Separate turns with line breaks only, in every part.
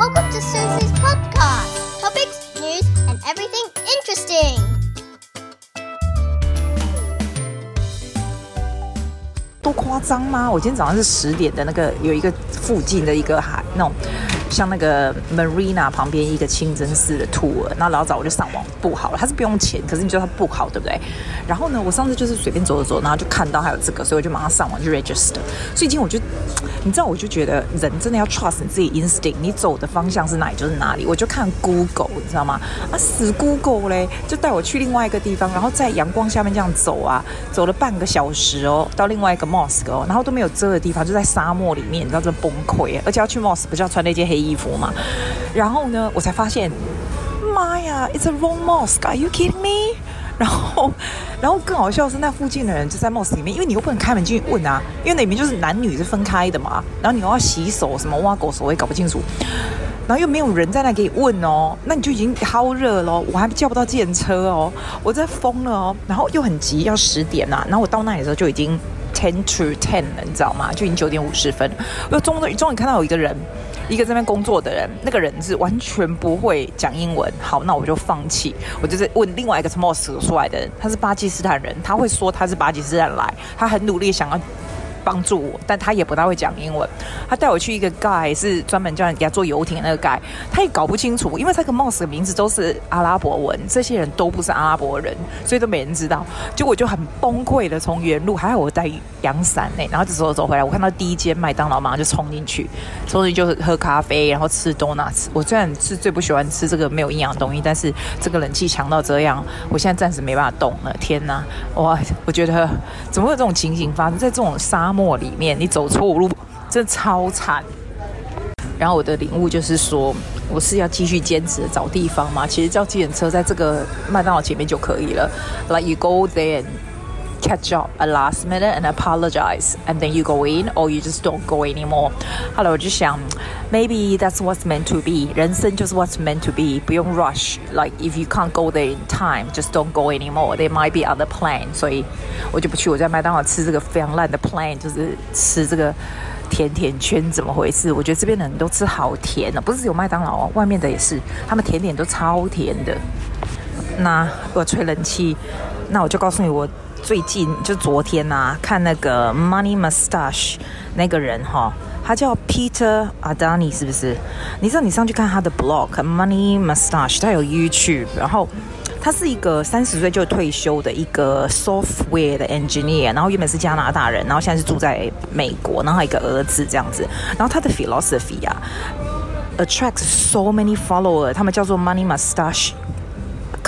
Welcome to Susie's podcast. Topics, news, and everything interesting.
多夸张吗？我今天早上是十点的那个，有一个附近的一个海那种。像那个 Marina 旁边一个清真寺的 tour，那老早我就上网 book 好了，它是不用钱，可是你知道它不好对不对？然后呢，我上次就是随便走走走，然后就看到还有这个，所以我就马上上网去 register。所以今天我就，你知道，我就觉得人真的要 trust 你自己 instinct，你走的方向是哪里就是哪里。我就看 Google，你知道吗？啊，死 Google 嘞，就带我去另外一个地方，然后在阳光下面这样走啊，走了半个小时哦，到另外一个 mosque 哦，然后都没有遮的地方，就在沙漠里面，你知道这崩溃，而且要去 mosque 不是要穿那件黑衣服嘛，然后呢，我才发现，妈呀，It's a wrong mosque，Are you kidding me？然后，然后更好笑是，那附近的人就在 Moss 里面，因为你又不能开门进去问啊，因为那里面就是男女是分开的嘛，然后你又要洗手，什么挖狗手我也搞不清楚，然后又没有人在那给你问哦，那你就已经好热了，我还叫不到计程车哦，我在疯了哦，然后又很急，要十点呐、啊，然后我到那里的时候就已经 ten to ten 了，你知道吗？就已经九点五十分，我终于终于看到有一个人。一个这边工作的人，那个人是完全不会讲英文。好，那我就放弃。我就是问另外一个从莫斯科出来的人，他是巴基斯坦人，他会说他是巴基斯坦来，他很努力想要。帮助我，但他也不大会讲英文。他带我去一个 guy，是专门叫人给他坐游艇的那个 guy，他也搞不清楚，因为这个 mosque 的名字都是阿拉伯文，这些人都不是阿拉伯人，所以都没人知道。结果我就很崩溃的从原路，还好我带阳伞呢，然后就走走回来。我看到第一间麦当劳，马上就冲进去，冲进去就喝咖啡，然后吃 donuts。我虽然是最不喜欢吃这个没有营养的东西，但是这个冷气强到这样，我现在暂时没办法动了。天哪，哇！我觉得怎么会有这种情形发生在这种沙？沙漠里面，你走错路，真的超惨。然后我的领悟就是说，我是要继续坚持找地方吗。其实叫计程车在这个麦当劳前面就可以了。Like you go there. catch up at last minute and apologize, and then you go in, or you just don't go anymore。后来我就想，maybe that's what's meant to be。人生就是 what's meant to be，不用 rush。Like if you can't go there in time, just don't go anymore。There might be other plan。所以我就不去。我在麦当劳吃这个非常烂的 plan，就是吃这个。甜甜圈怎么回事？我觉得这边的人都吃好甜哦，不是只有麦当劳哦，外面的也是，他们甜点都超甜的。那我吹冷气，那我就告诉你，我 最近就昨天呐、啊，看那个 Money Mustache 那个人哈、他叫 Peter Adani 是不是？你知道你上去看他的 blog Money Mustache，他有 YouTube，然后。他是一个三十岁就退休的一个 software 的 engineer，然后原本是加拿大人，然后现在是住在美国，然后还有一个儿子这样子。然后他的 philosophy 啊，attracts so many followers，他们叫做 Money Mustache。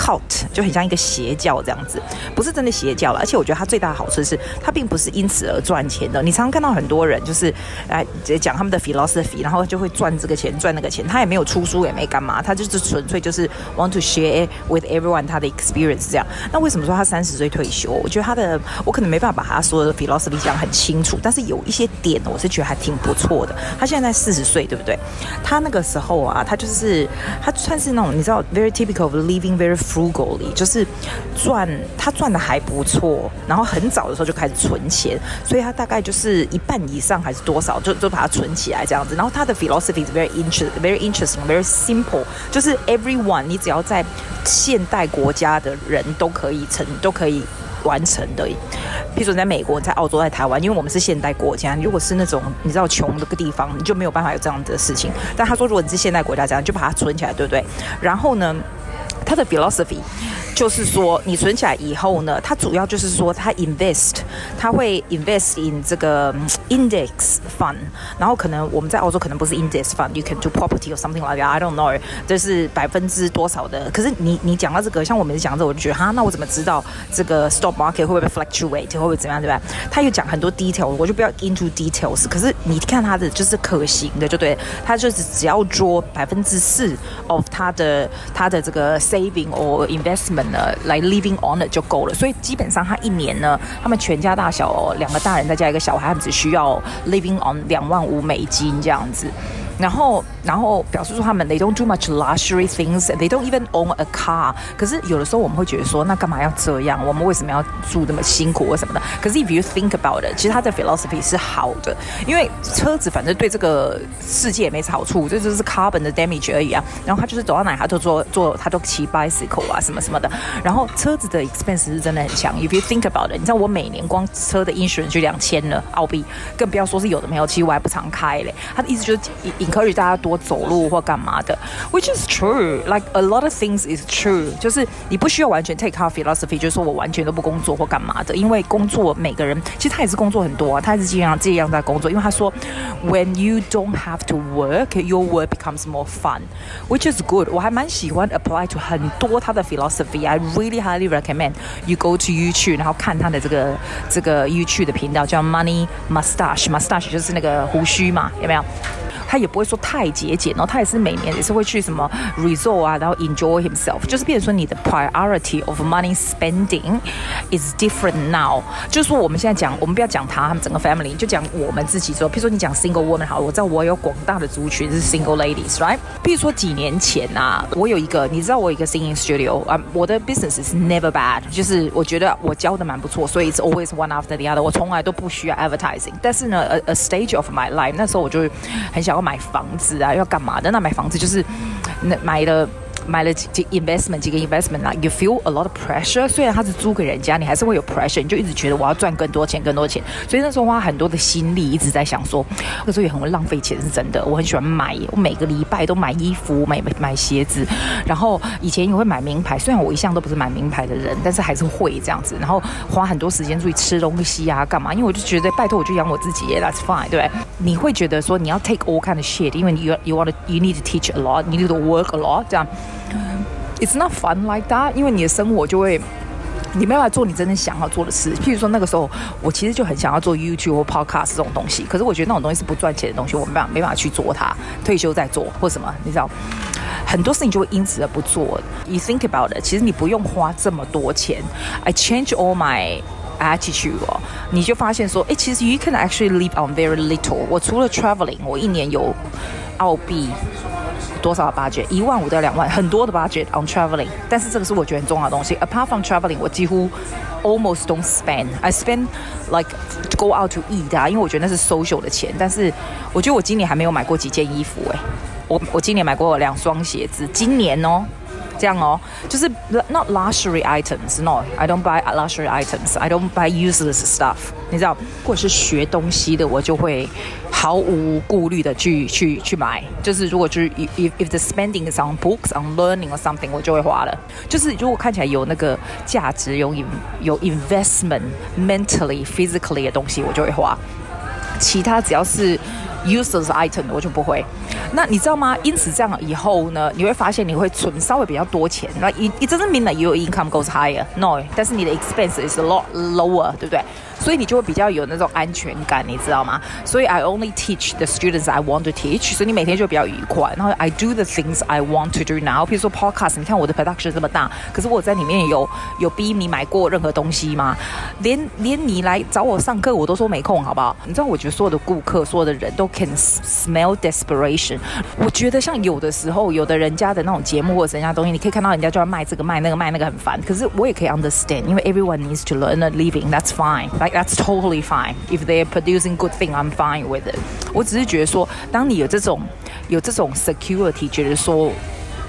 Cult 就很像一个邪教这样子，不是真的邪教了。而且我觉得它最大的好处是，它并不是因此而赚钱的。你常常看到很多人就是来讲他们的 philosophy，然后就会赚这个钱赚那个钱。他也没有出书，也没干嘛，他就是纯粹就是 want to share with everyone 他的 experience 这样。那为什么说他三十岁退休？我觉得他的我可能没办法把他所有的 philosophy 讲很清楚，但是有一些点我是觉得还挺不错的。他现在在四十岁，对不对？他那个时候啊，他就是他算是那种你知道 very typical of living very frugally 就是赚，他赚的还不错，然后很早的时候就开始存钱，所以他大概就是一半以上还是多少，就就把它存起来这样子。然后他的 philosophy is very interest, very interesting, very simple，就是 everyone，你只要在现代国家的人都可以成，都可以完成的。譬如说在美国、在澳洲、在台湾，因为我们是现代国家，如果是那种你知道穷的个地方，你就没有办法有这样的事情。但他说，如果你是现代国家这样，就把它存起来，对不对？然后呢？他的 philosophy 就是说，你存起来以后呢，它主要就是说，它 invest，它会 invest in 这个 index fund，然后可能我们在澳洲可能不是 index fund，you can do property or something like that，I don't know，这是百分之多少的。可是你你讲到这个，像我们讲这，我就觉得哈，那我怎么知道这个 stock market 会不会 fluctuate，会不会怎么样，对吧？他又讲很多 detail，我就不要 into details。可是你看他的就是可行的，就对，他就是只要做百分之四 of 他的他的这个 saving or investment。呃来 living on it 就够了，所以基本上他一年呢，他们全家大小，两个大人再加一个小孩，只需要 living on 两万五美金这样子，然后然后表示说他们 they don't do much luxury things，they don't even own a car。可是有的时候我们会觉得说，那干嘛要这样？我们为什么要住那么辛苦或什么的？可是 if you think about it，其实他的 philosophy 是好的，因为车子反正对这个世界也没好处，这就是 carbon 的 damage 而已啊。然后他就是走到哪他都坐坐，他都骑 bicycle 啊什么什么的。然后车子的 expense 是真的很强。If you think about it，你知道我每年光车的 insurance 就两千了澳币，更不要说是有的没有，其实我还不常开嘞。他的意思就是鼓励大家多走路或干嘛的，which is true，like a lot of things is true，就是你不需要完全 take our philosophy，就是说我完全都不工作或干嘛的，因为工作每个人其实他也是工作很多啊，他也是经常这样在工作，因为他说 when you don't have to work，your work becomes more fun，which is good。我还蛮喜欢 apply to 很多他的 philosophy，I really highly recommend you go to YouTube，然后看他的这个这个 YouTube 的频道叫 Money Mustache，Mustache 就是那个胡须嘛，有没有？他也不会说太节俭，然后他也是每年也是会去什么 resort 啊，然后 enjoy himself，就是变成说你的 priority of money spending is different now。就是说我们现在讲，我们不要讲他，他们整个 family，就讲我们自己说，譬如说你讲 single woman 好，我知道我有广大的族群是 single ladies，right？譬如说几年前啊，我有一个，你知道我有一个 singing studio 啊，我的 business is never bad，就是我觉得我教的蛮不错，所以 it's always one after the other，我从来都不需要 advertising。但是呢，a a stage of my life，那时候我就很想要。买房子啊，要干嘛的？那买房子就是那买了。买了几几 investment 几个 investment 啊，you feel a lot of pressure。虽然他是租给人家，你还是会有 pressure，你就一直觉得我要赚更多钱，更多钱。所以那时候花很多的心力，一直在想说，那时候也很会浪费钱，是真的。我很喜欢买，我每个礼拜都买衣服，买买鞋子。然后以前也会买名牌，虽然我一向都不是买名牌的人，但是还是会这样子。然后花很多时间出去吃东西啊，干嘛？因为我就觉得，拜托，我就养我自己，that's fine，对不对？你会觉得说你要 take all kind of shit，因为 you you want to you need to teach a lot，you need to work a lot，这样。It's not fun like that，因为你的生活就会，你没办法做你真正想要做的事。譬如说那个时候，我其实就很想要做 YouTube 或 Podcast 这种东西，可是我觉得那种东西是不赚钱的东西，我没办法没办法去做它。退休再做或什么，你知道，很多事情就会因此而不做。You think about it，其实你不用花这么多钱。I change all my attitude，你就发现说，哎，其实 you can actually live on very little。我除了 traveling，我一年有澳币。多少的 budget？一万五到两万，很多的 budget on traveling。但是这个是我觉得很重要的东西。Apart from traveling，我几乎 almost don't spend。I spend like go out to eat 啊，因为我觉得那是 social 的钱。但是我觉得我今年还没有买过几件衣服诶、欸。我我今年买过两双鞋子，今年哦。这样哦，就是 not luxury items，no，I don't buy luxury items，I don't buy useless stuff。你知道，如果是学东西的，我就会毫无顾虑的去去去买。就是如果就是 if if the spending is on books on learning or something，我就会花了。就是如果看起来有那个价值，有有 investment mentally physically 的东西，我就会花。 其他只要是 useless item，我就不会。那你知道吗？因此这样以后呢，你会发现你会存稍微比较多钱。那 it it doesn't mean that your income goes higher，no，但是你的 expense is a lot lower，对不对？所以你就会比较有那种安全感，你知道吗？所以 I only teach the students I want to teach，所以你每天就比较愉快。然后 I do the things I want to do now。比如说 podcast，你看我的 production 这么大，可是我在里面有有逼你买过任何东西吗？连连你来找我上课，我都说没空，好不好？你知道，我觉得所有的顾客，所有的人都 can smell desperation。我觉得像有的时候，有的人家的那种节目或者人家东西，你可以看到人家就要卖这个卖那个卖那个很烦。可是我也可以 understand，因为 everyone needs to learn a living，that's fine。Like That's totally fine. If they are producing good thing, I'm fine with it. 我只是觉得说，当你有这种有这种 security，觉得说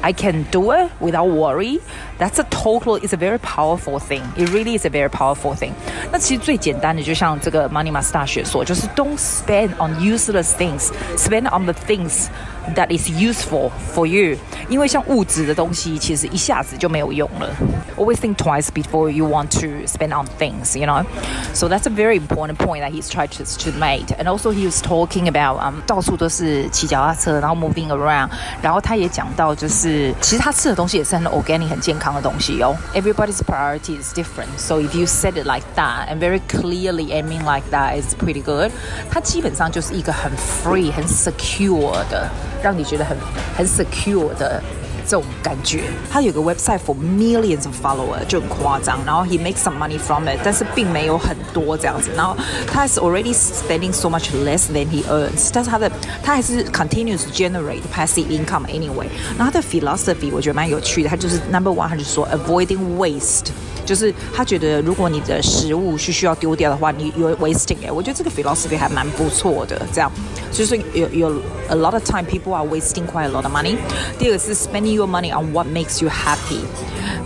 I can do it without worry. That's a total. It's a very powerful thing. It really is a very powerful thing. 那其实最简单的，就像这个 Money Mustache 说，就是 Don't spend on useless things. Spend on the things that is useful for you. 因为像物质的东西，其实一下子就没有用了。Always think twice before you want to spend on things, you know. So that's a very important point that he's tried to to make. And also he was talking about um 到处都是骑脚踏车，然后 moving around。然后他也讲到，就是其实他吃的东西也是很 organic、很健康 的东西哦。Everybody's priority is different. So if you said it like that and very clearly aiming like that, is pretty good. 他基本上就是一个很 free、很 secure 的，让你觉得很很 secure 的。 这种感觉。他有个 website for millions of followers 就很夸张，然后 he makes some money from it，但是并没有很多这样子。然后他是 already spending so much less than he earns，但是他的他还是 continues to generate passive income anyway。然后他的 philosophy 我觉得蛮有趣的，他就是 number one，他就说 avoiding waste。 就是他觉得，如果你的食物是需要丢掉的话，你有 wasting 哎，我觉得这个 philosophy 还蛮不错的。这样就是有有 a lot of time people are wasting quite a lot of money。第二个是 spending your money on what makes you happy，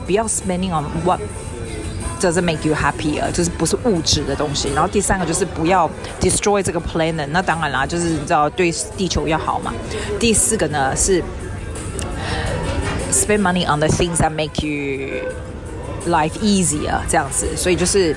不要 spending on what doesn't make you happy 啊，就是不是物质的东西。然后第三个就是不要 destroy 这个 planet，那当然啦，就是你知道对地球要好嘛。第四个呢是 spend money on the things that make you Life easier 这样子，所以就是。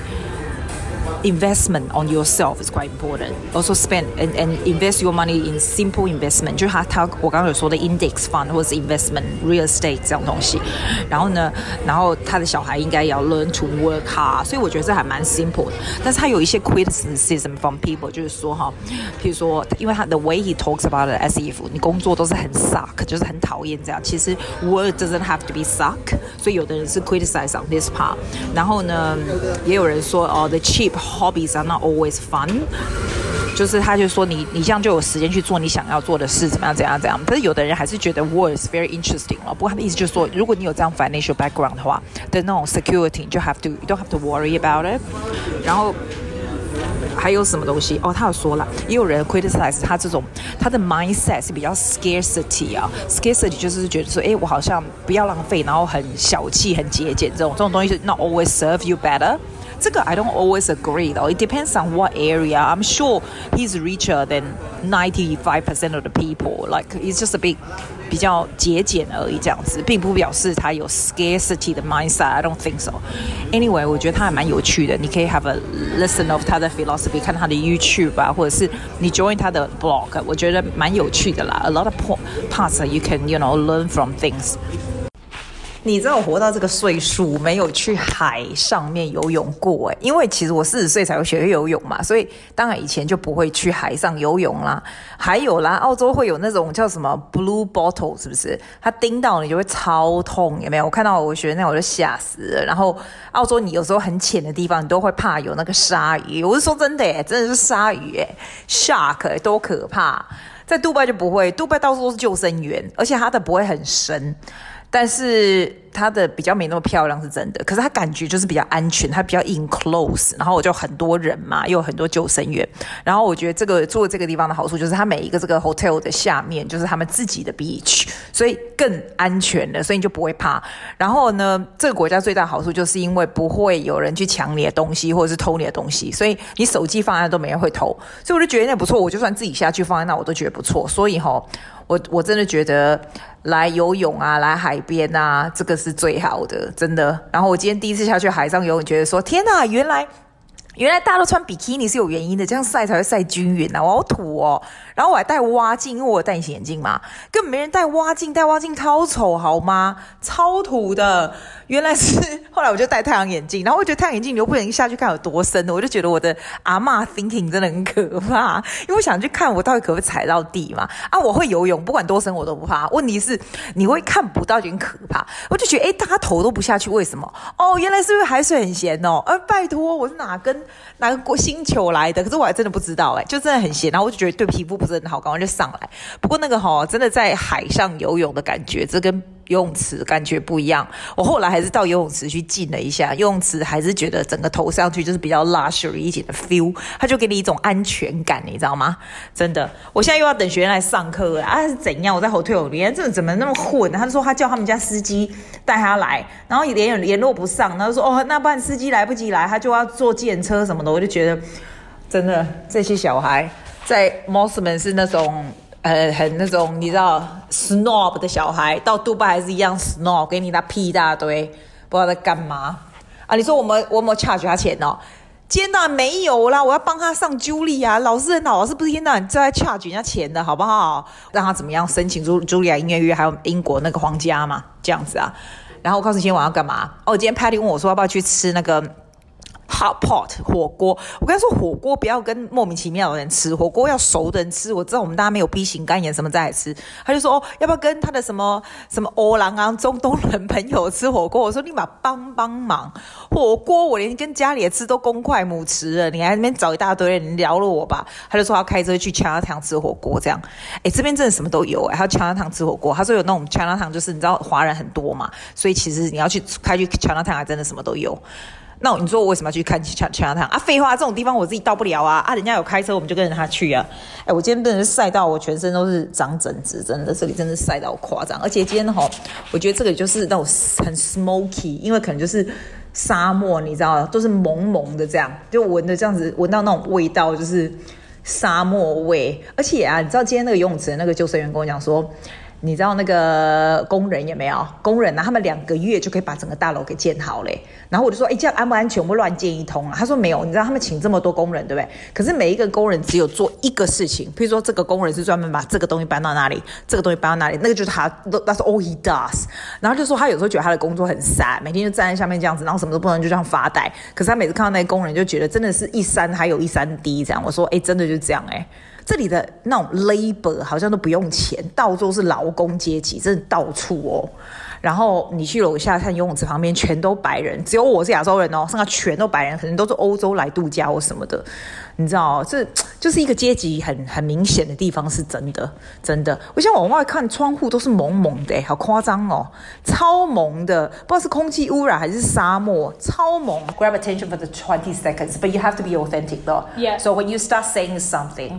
Investment on yourself is quite important. Also spend and and invest your money in simple investment，就是他他我刚刚有说的 index fund 或者是 investment real estate 这种东西。然后呢，然后他的小孩应该要 learn to work hard，所以我觉得这还蛮 simple 的。但是他有一些 criticism from people，就是说哈，譬如说，因为他 the way he talks about it as if 你工作都是很 suck，就是很讨厌这样。其实 work doesn't have to be suck，所以有的人是 criticize on this part。然后呢，也有人说哦，the cheap Hobbies are not always fun，就是他就说你你这样就有时间去做你想要做的事，怎么样怎样怎样。但是有的人还是觉得 work is very interesting 了。不过他的意思就是说，如果你有这样 financial background 的话的那种 security，就 have to you don't have to worry about it。然后还有什么东西？哦，他有说了，也有人 criticize 他这种他的 mindset 是比较 scarcity 啊，scarcity 就是觉得说，哎，我好像不要浪费，然后很小气、很节俭这种这种东西是 not always serve you better。 这个 I don't always agree though. It depends on what area. I'm sure he's richer than ninety five percent of the people. Like it's just a bit 比较节俭而已，这样子，并不表示他有 scarcity 的 mindset. I don't think so. Anyway，我觉得他还蛮有趣的。你可以 have a listen of 他的 philosophy，看他的 YouTube 啊，或者是你 join 他的 blog，我觉得蛮有趣的啦。A lot of parts you can you know learn from things. 你知道我活到这个岁数没有去海上面游泳过诶，因为其实我四十岁才会学会游泳嘛，所以当然以前就不会去海上游泳啦。还有啦，澳洲会有那种叫什么 blue bottle，是不是？它叮到你就会超痛，有没有？我看到我学那我就吓死了。然后澳洲你有时候很浅的地方，你都会怕有那个鲨鱼。我是说真的诶，真的是鲨鱼诶，shark 多可怕！在杜拜就不会，杜拜到处都是救生员，而且它的不会很深。但是它的比较没那么漂亮是真的，可是它感觉就是比较安全，它比较 enclose，然后我就很多人嘛，又有很多救生员，然后我觉得这个住这个地方的好处就是它每一个这个 hotel 的下面就是他们自己的 beach，所以更安全了，所以你就不会怕。然后呢，这个国家最大好处就是因为不会有人去抢你的东西或者是偷你的东西，所以你手机放在那都没人会偷，所以我就觉得那不错。我就算自己下去放在那，我都觉得不错。所以齁，我我真的觉得。来游泳啊，来海边啊，这个是最好的，真的。然后我今天第一次下去海上游泳，觉得说天哪，原来原来大家都穿比基尼是有原因的，这样晒才会晒均匀啊！我好土哦。然后我还戴蛙镜，因为我戴隐形眼镜嘛，根本没人戴蛙镜，戴蛙镜超丑好吗？超土的。原来是后来我就戴太阳眼镜，然后我觉得太阳眼镜你又不能下去看有多深的，我就觉得我的阿嬷 thinking 真的很可怕，因为我想去看我到底可不可以踩到地嘛。啊，我会游泳，不管多深我都不怕。问题是你会看不到，就很可怕。我就觉得，哎，大家头都不下去，为什么？哦，原来是因为海水很咸哦。呃，拜托，我是哪根哪个国星球来的？可是我还真的不知道，哎，就真的很咸。然后我就觉得对皮肤不是很好，赶快就上来。不过那个哈，真的在海上游泳的感觉，这跟。游泳池感觉不一样，我后来还是到游泳池去浸了一下，游泳池还是觉得整个头上去就是比较 luxury 一点的 feel，它就给你一种安全感，你知道吗？真的，我现在又要等学员来上课了啊，是怎样？我在后退，我连，这怎么那么混？他就说他叫他们家司机带他来，然后联联络不上，他就说哦，那不然司机来不及来，他就要坐计程车什么的，我就觉得真的这些小孩在 Mosman 是那种。呃，很那种你知道 snob 的小孩，到杜拜还是一样 snob，给你那屁一大堆，不知道在干嘛啊？你说我们我们 charge 他钱哦？天哪，没有啦！我要帮他上 Julia，老师很好，老师不是天哪，你在 charge 人家钱的好不好？让他怎么样申请茱茱莉亚音乐院，还有英国那个皇家嘛，这样子啊？然后我告诉你今天晚上要干嘛？哦，今天 Patty 问我说要不要去吃那个。Hot pot 火锅。我跟他说，火锅不要跟莫名其妙的人吃，火锅要熟的人吃。我知道我们大家没有 B 型肝炎什么再来吃。他就说哦，要不要跟他的什么什么欧郎啊、中东人朋友吃火锅？我说立马帮帮忙，火锅我连跟家里的吃都公筷母匙了，你还那边找一大堆人聊了我吧？他就说要开车去 Chinatown 吃火锅，这样。哎，这边真的什么都有哎，还有 Chinatown 吃火锅。他说有那种 Chinatown，就是你知道华人很多嘛，所以其实你要去开去 Chinatown 还真的什么都有。那你说我为什么要去看强强哥他啊？废话，这种地方我自己到不了啊！啊，人家有开车，我们就跟着他去啊！哎，我今天真的是晒到我全身都是长疹子，真的，这里真的晒到夸张。而且今天哈，我觉得这个就是那种很 smoky，因为可能就是沙漠，你知道，都是蒙蒙的这样，就闻的这样子，闻到那种味道就是沙漠味。而且啊，你知道今天那个游泳池那个救生员跟我讲说。你知道那个工人有没有？工人呢、啊？他们两个月就可以把整个大楼给建好嘞。然后我就说，哎，这样安不安全？我们乱建一通啊？他说没有。你知道他们请这么多工人，对不对？可是每一个工人只有做一个事情。譬如说，这个工人是专门把这个东西搬到哪里，这个东西搬到哪里，那个就是他，That's all he does。然后就说他有时候觉得他的工作很晒每天就站在下面这样子，然后什么都不能，就这样发呆。可是他每次看到那个工人，就觉得真的是一山还有一山低这样。我说，哎，真的就这样哎。这里的那种 labor 好像都不用钱，到处是劳工阶级，真的到处哦。然后你去楼下看游泳池旁边，全都白人，只有我是亚洲人哦，剩下全都白人，可能都是欧洲来度假或什么的。你知道，这就是一个阶级很很明显的地方，是真的，真的。我现在往外看，窗户都是蒙蒙的，好夸张哦，超蒙的，不知道是空气污染还是沙漠，超蒙。Grab attention for the twenty seconds, but you have to be authentic though.
Yeah.
So when you start saying something.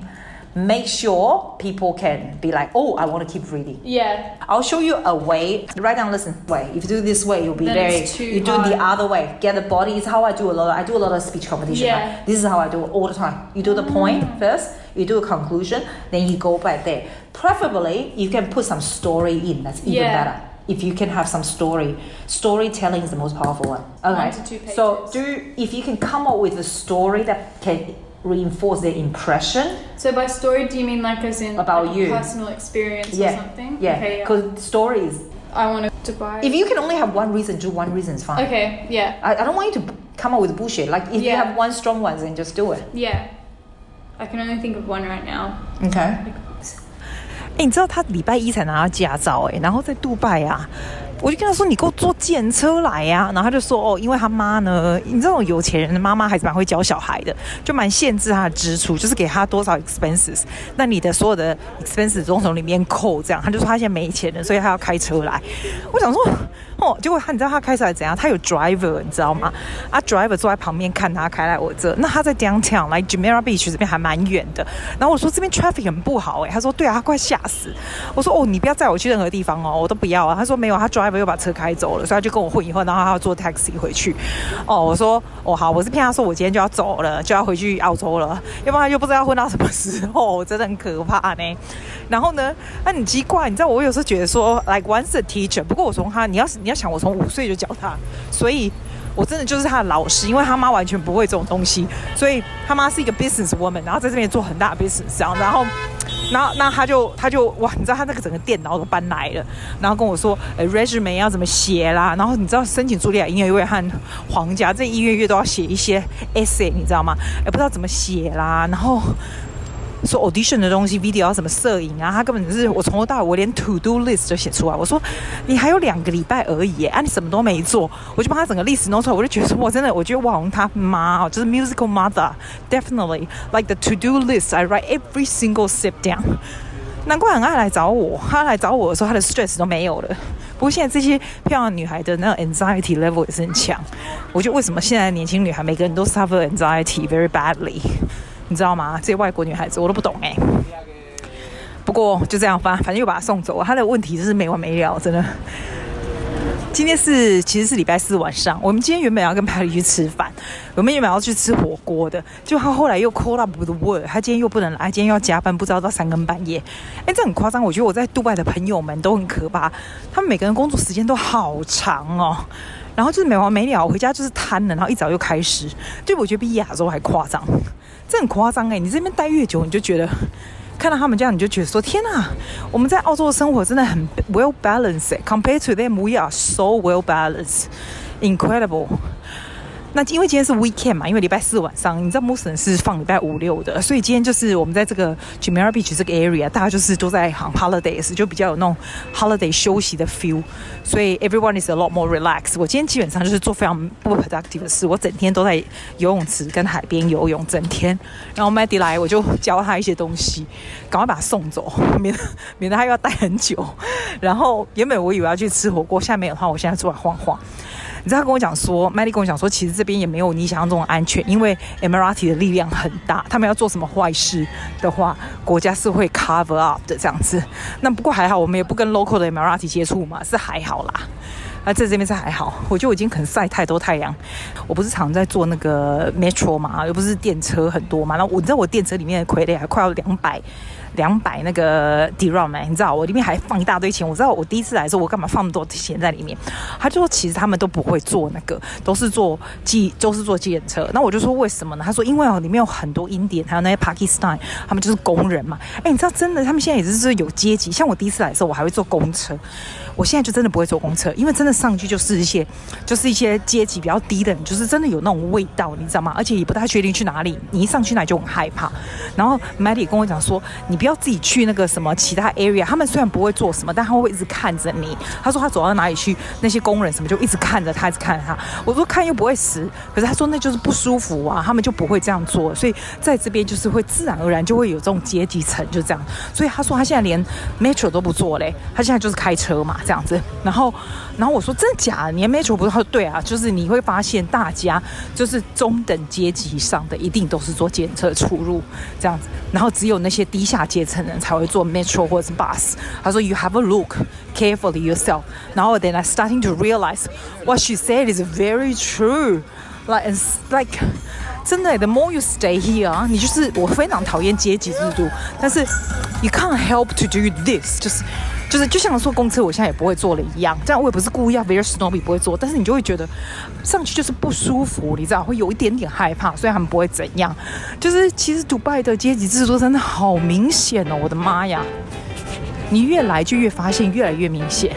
Make sure people can be like, oh, I want to keep reading.
Yeah.
I'll show you a way. Write down, listen. Way. If you do this way, you'll be
then
very.
It's too
you do
hard.
the other way. Get the body. It's how I do a lot. Of, I do a lot of speech competition.
Yeah.
Right? This is how I do it all the time. You do the point
Mm.
first. You do a conclusion. Then you go back there. Preferably, you can put some story in. That's even
Yeah.
better. If you can have some story, storytelling is the most powerful one. Okay.
One
So do if you can come up with a story that can reinforce their impression
So by story, do you mean like as in
About
like a
you.
personal experience or
yeah
something?
yeah
Okay. Yeah.
because stories
I want to buy.
if you can only have one reason do one reason is fine
Okay. Yeah.
I, I don't want you to come up with bullshit like if you
Yeah.
have one strong one then just do it
Yeah. I can only think of one right now.
okay 哎，你知道他礼拜一才拿到驾照哎，然后在杜拜啊， 我就跟他说你给我坐电车来呀、然后他就说哦，因为他妈呢，你知道有钱人的妈妈还是蛮会教小孩的，就蛮限制他的支出，就是给他多少 expenses，那你的所有的 expenses 都从里面扣，这样，他就说他现在没钱了，所以他要开车来。我想说哦，结果他你知道他开车来怎样？他有 driver 你知道吗？啊，driver 坐在旁边看他开来我这，那他在 downtown 来 Jumeirah Beach 这边还蛮远的，然后我说这边 traffic 很不好哎，他说对啊，他快吓死。我说哦，你不要载我去任何地方哦，我都不要啊。他说没有，他 driver 又把车开走了，所以他就跟我混一混，然后他要坐 taxi 回去。哦，我说哦好，我是骗他说我今天就要走了，就要回去澳洲了，要不然就不知道混到什么时候，真的很可怕呢。然后呢，那很奇怪，你知道我有时候觉得说，like once a teacher，不过我从他，你要是你要想我从五岁就教他，所以。我真的就是他的老师，因为他妈完全不会这种东西，所以他妈是一个 business woman，然后在这边做很大的 business，然后，然后那他就他就哇，你知道他那个整个电脑都搬来了，然后跟我说，呃，resume 要怎么写啦，然后你知道申请茱莉亚音乐会和皇家这音乐月都要写一些 essay，你知道吗？也不知道怎么写啦，然后。说 audition 的东西，video 要怎么摄影啊？他根本就是我从头到尾，我连 to do list 都写出来。我说你还有两个礼拜而已，啊，你什么都没做，我就把他整个 list 弄出来。我就觉得，我真的，我觉得网红他妈哦，就是 musical mother，definitely like the to do list I write every single step down。难怪很爱来找我，他来找我的时候，他的 stress 都没有了。不过现在这些漂亮女孩的那个 anxiety level 也是很强。我觉得为什么现在年轻女孩每个人都 suffer anxiety very badly？你知道吗？这些外国女孩子我都不懂哎。不过就这样吧，反正又把她送走了。她的问题就是没完没了，真的。今天是其实是礼拜四晚上，我们今天原本要跟 Patty 去吃饭，我们原本要去吃火锅的，就他后来又 call up with work，他今天又不能来，今天要加班，不知道到三更半夜。哎，这很夸张。我觉得我在杜拜的朋友们都很可怕，他们每个人工作时间都好长哦。然后就是没完没了，回家就是瘫了，然后一早又开始，就我觉得比亚洲还夸张。这很夸张哎！你这边待越久，你就觉得看到他们这样，你就觉得说：天哪，我们在澳洲的生活真的很 well balanced。Compared to them, we are so well balanced, incredible。那因为今天是 weekend 嘛，因为礼拜四晚上，你知道穆斯林是放礼拜五六的，所以今天就是我们在这个 JUMERA BEACH 这个 area，大家就是都在行 holidays，就比较有那种 holiday 休息的 feel，所以 everyone is a lot more relaxed。我今天基本上就是做非常不 productive 的事，我整天都在游泳池跟海边游泳，整天。然后 Maddie 来，我就教他一些东西，赶快把他送走，免得免得他又要待很久。然后原本我以为要去吃火锅，下面的话，我现在出来晃晃。你知道他跟我讲说，Maddie 跟我讲说，其实这边也没有你想象中的安全，因为 Emirati 的力量很大，他们要做什么坏事的话，国家是会 cover up 的这样子。那不过还好，我们也不跟 local 的 Emirati 接触嘛，是还好啦。啊，在这边是还好，我就已经可能晒太多太阳。我不是常在坐那个 metro 嘛，又不是电车很多嘛，然后我在我电车里面的傀儡还快要两百。两百那个 dirham 你知道我里面还放一大堆钱。我知道我第一次来的时候，我干嘛放那么多钱在里面？他就说其实他们都不会坐那个，都是坐计都是坐计程车。那我就说为什么呢？他说因为哦里面有很多印第安，还有那些 Pakistan，他们就是工人嘛。哎，你知道真的，他们现在也是是有阶级。像我第一次来的时候，我还会坐公车。我现在就真的不会坐公车，因为真的上去就是一些就是一些阶级比较低的人，就是真的有那种味道，你知道吗？而且也不太确定去哪里，你一上去那就很害怕。然后 Maddie 跟我讲说，你不要自己去那个什么其他 area，他们虽然不会做什么，但他会一直看着你。他说他走到哪里去，那些工人什么就一直看着他，一直看着他。我说看又不会死，可是他说那就是不舒服啊，他们就不会这样做。所以在这边就是会自然而然就会有这种阶级层，就这样。所以他说他现在连 metro 都不坐嘞，他现在就是开车嘛。这样子，然后，然后我说真的假的？你 metro 不是？对啊，就是你会发现大家就是中等阶级以上的一定都是坐检测出入这样子，然后只有那些低下阶层人才会坐 metro 或者是 bus。他说 You have a look carefully yourself。然后 then I starting to realize what she said is very true。Like and like 真的，the more you stay here，你就是我非常讨厌阶级制度，但是 you can't help to do this，就是。就是就像说公车，我现在也不会坐了一样。这样我也不是故意要 very snobby 不会坐，但是你就会觉得上去就是不舒服，你知道会有一点点害怕。所以他们不会怎样。就是其实迪拜的阶级制度真的好明显哦，我的妈呀！你越来就越发现越来越明显。